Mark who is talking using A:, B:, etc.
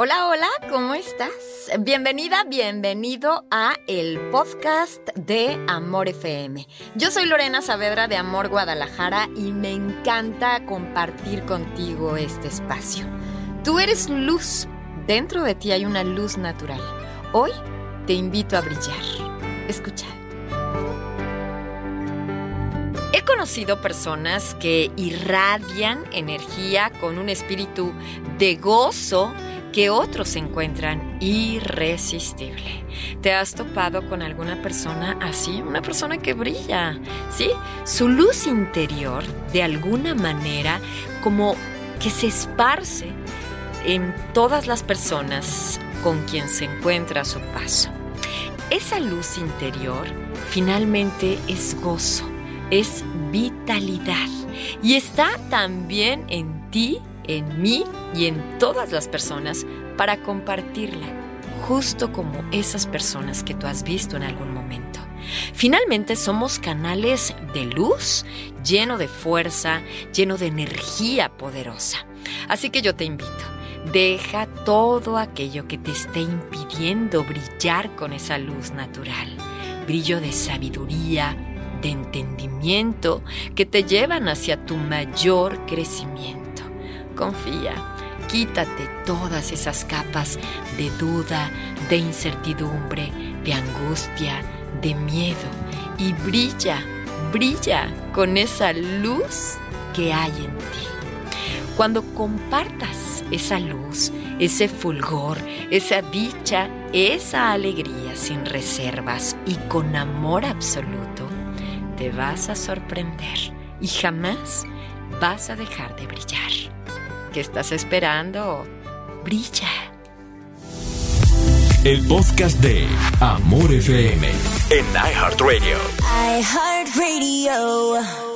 A: Hola, hola, ¿cómo estás? Bienvenida, bienvenido a el podcast de Amor FM. Yo soy Lorena Saavedra de Amor Guadalajara y me encanta compartir contigo este espacio. Tú eres luz, dentro de ti hay una luz natural. Hoy te invito a brillar. Escucha. He conocido personas que irradian energía con un espíritu de gozo que otros encuentran irresistible. ¿Te has topado con alguna persona así? Una persona que brilla, ¿sí? Su luz interior, de alguna manera, como que se esparce en todas las personas con quien se encuentra a su paso. Esa luz interior finalmente es gozo, es vitalidad y está también en ti en mí y en todas las personas para compartirla, justo como esas personas que tú has visto en algún momento. Finalmente somos canales de luz, lleno de fuerza, lleno de energía poderosa. Así que yo te invito, deja todo aquello que te esté impidiendo brillar con esa luz natural. Brillo de sabiduría, de entendimiento que te llevan hacia tu mayor crecimiento confía. Quítate todas esas capas de duda, de incertidumbre, de angustia, de miedo y brilla, brilla con esa luz que hay en ti. Cuando compartas esa luz, ese fulgor, esa dicha, esa alegría sin reservas y con amor absoluto, te vas a sorprender y jamás vas a dejar de brillar. ¿Qué estás esperando? Brilla.
B: El podcast de Amor FM en iHeartRadio.
C: iHeartRadio.